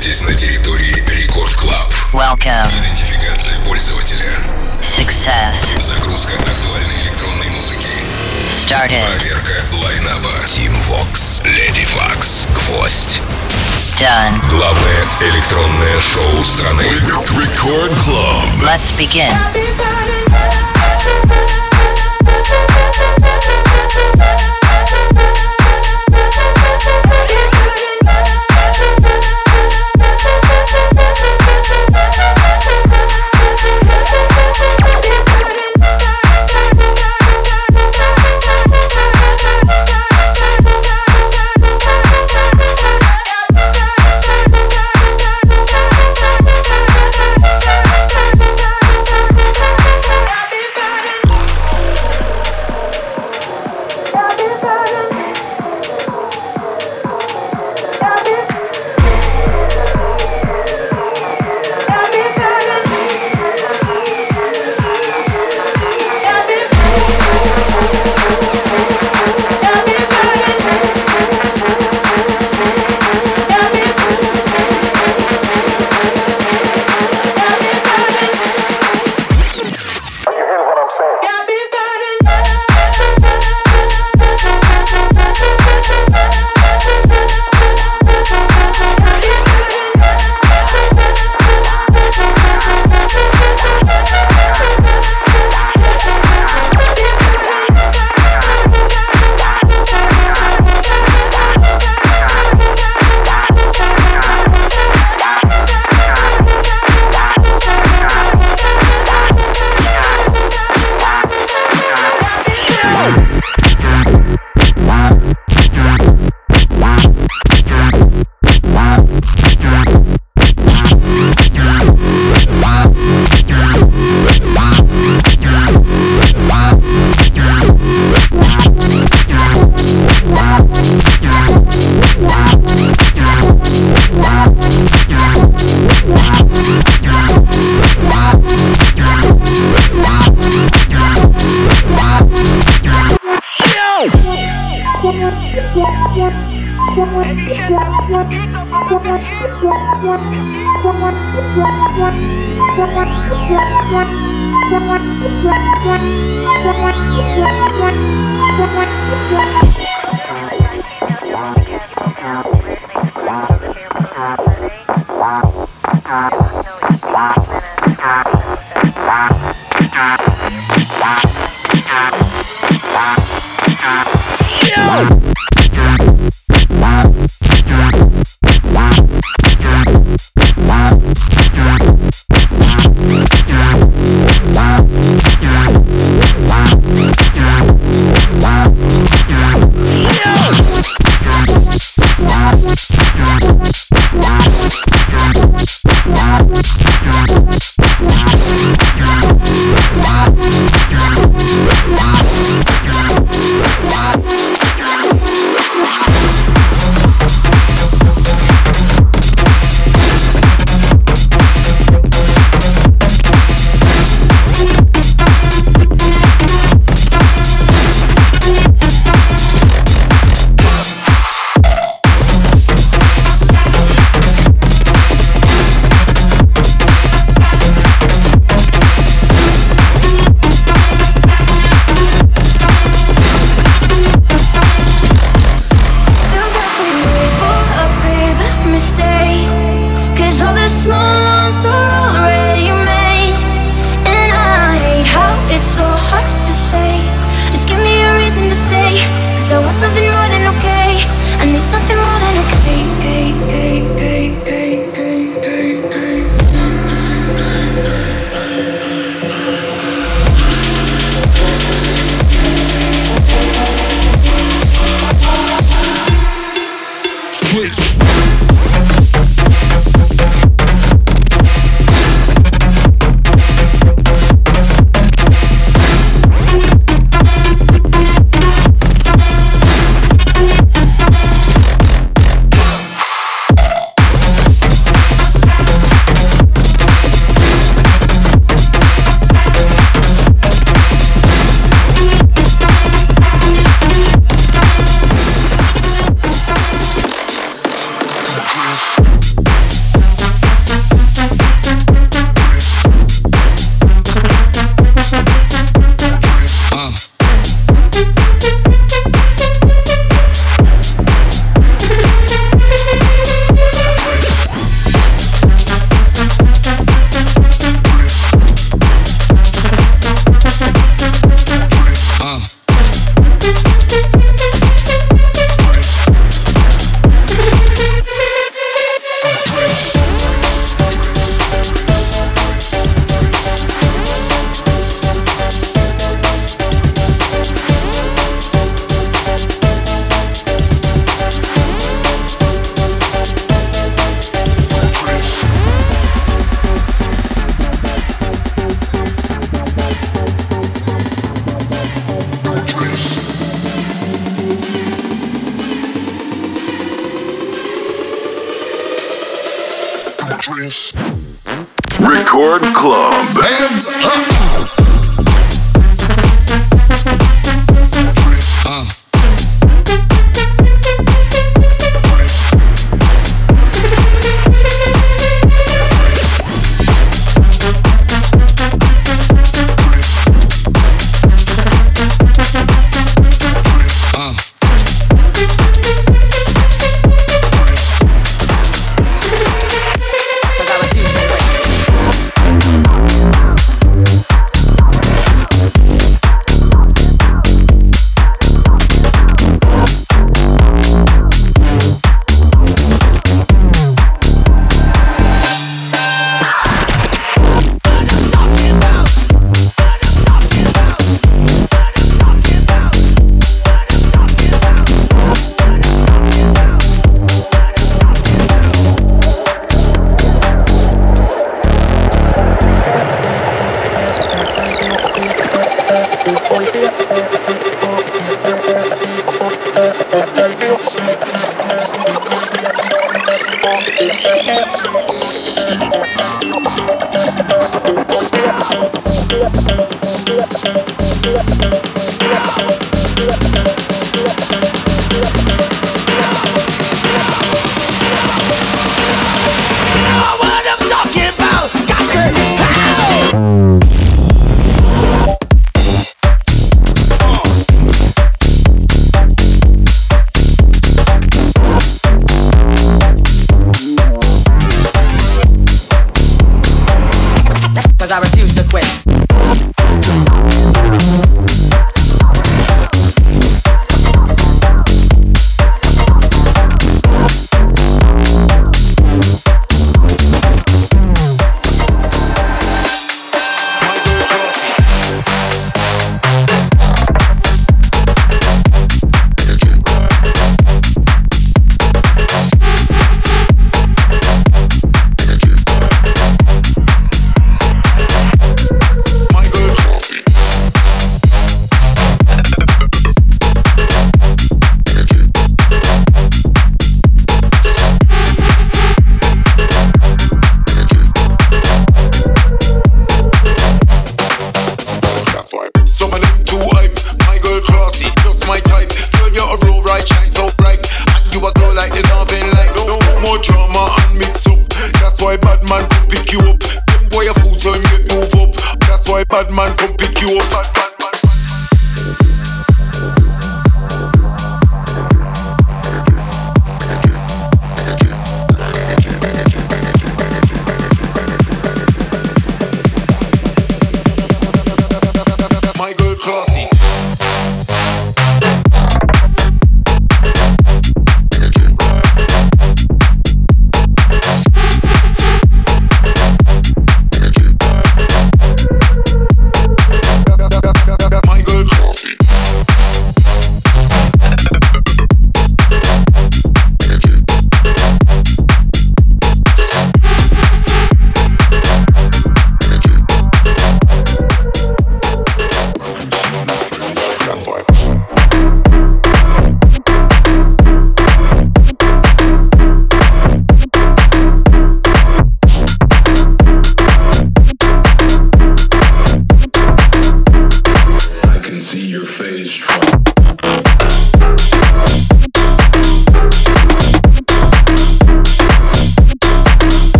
находитесь на территории Record Club. Welcome. Идентификация пользователя. Success. Загрузка актуальной электронной музыки. Started. Проверка line-up а. Team Vox, Lady Vox, Гвоздь. Done. Главное электронное шоу страны. Record Club. Let's begin. Are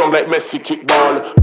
drum like Messi kick ball.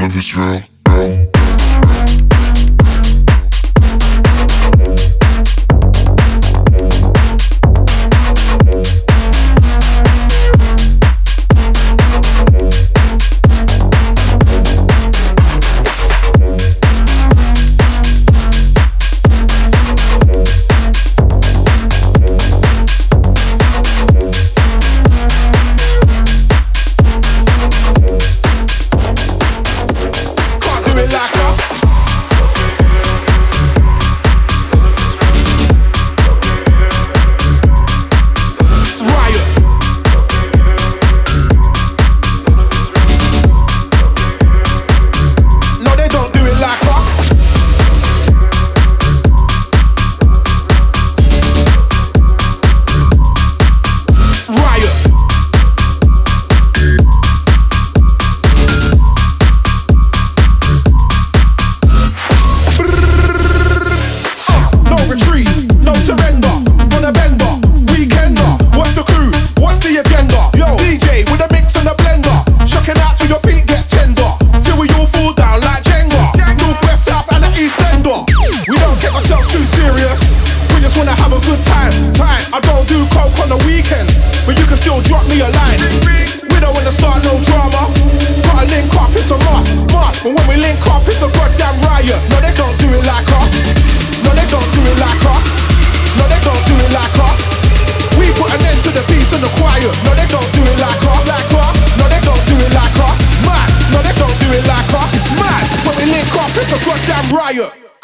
out of Israel.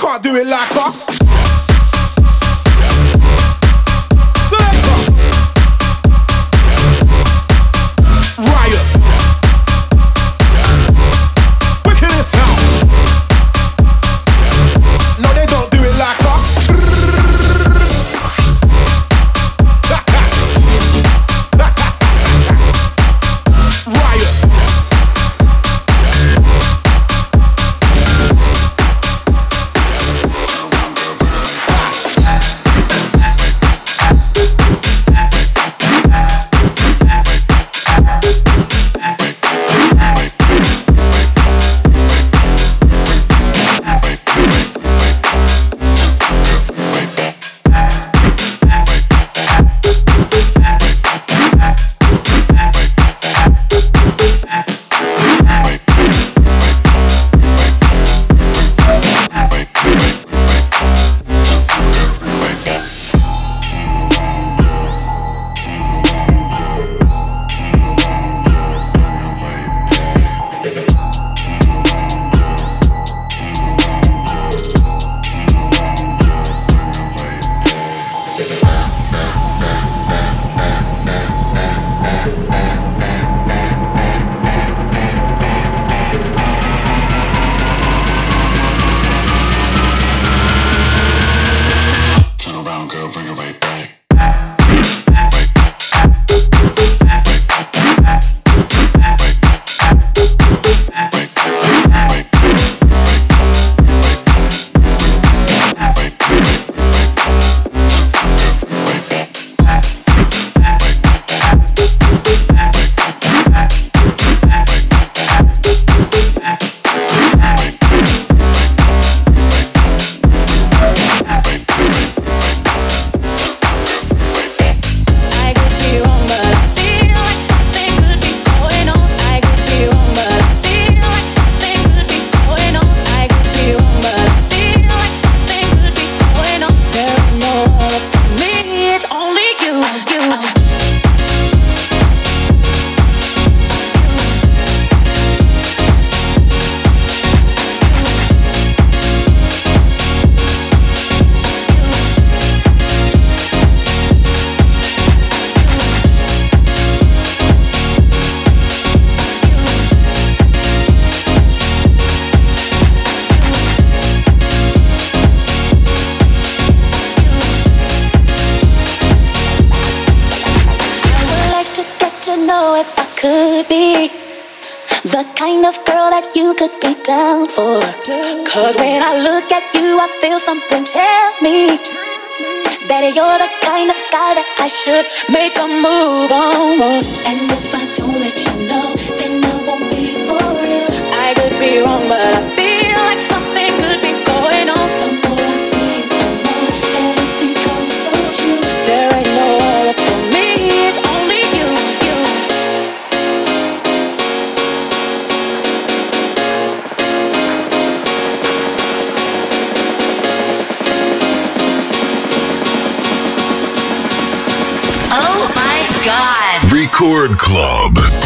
can't do it like us. Record Club.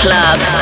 Club.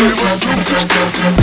Shit, I'm just a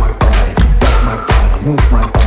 my body, move my body.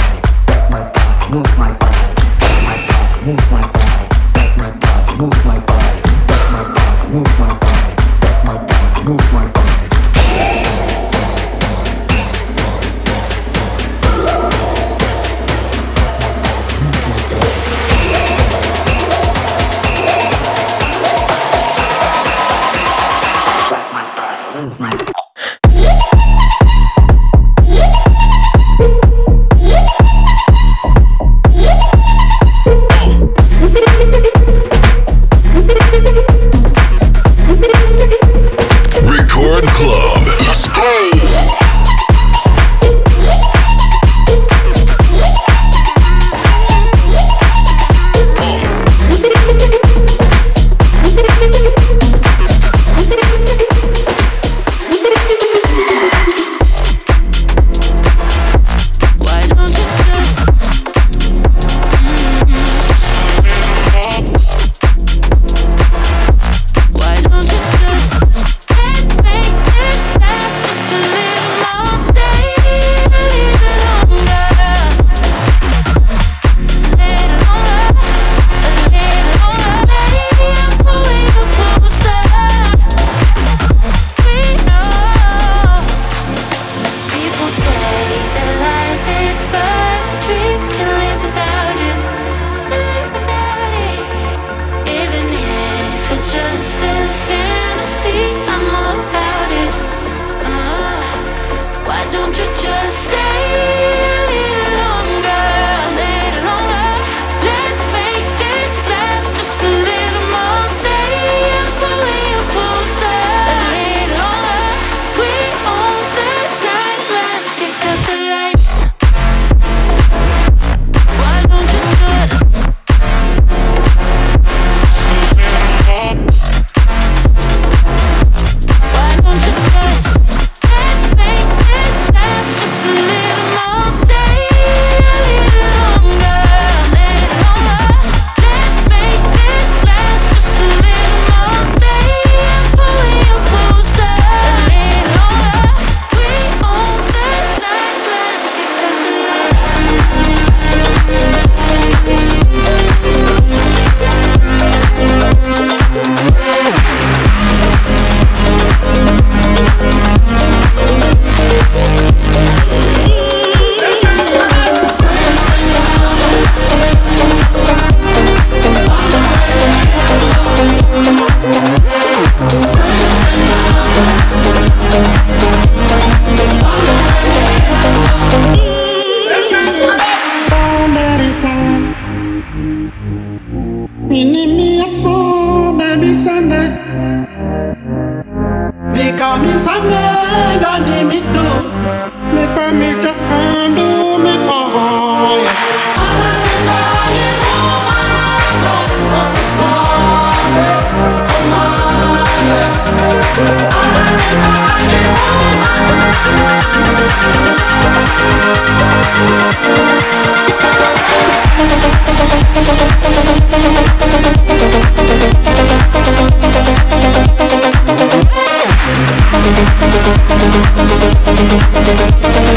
ただただただただただただ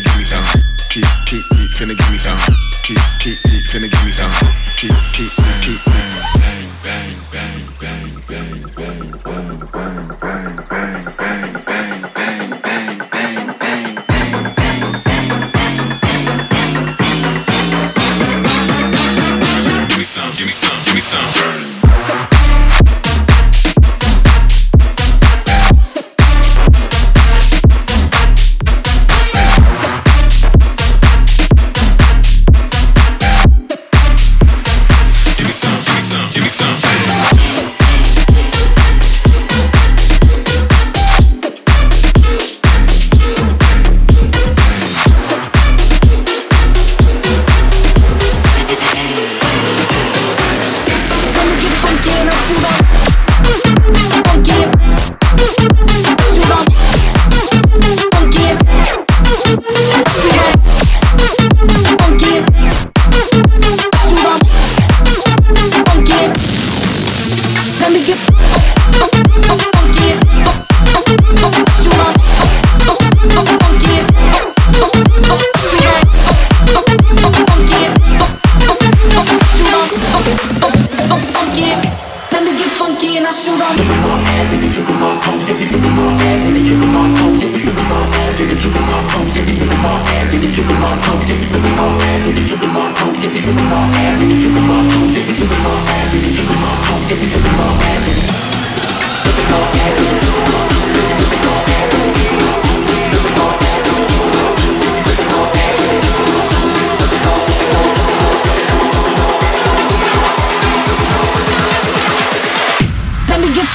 finna give me some. Keep, keep, finna give me some. Keep, keep, finna give me some. Keep, keep, keep, keep.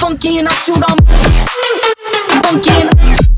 Funky and I shoot 'em. Funky and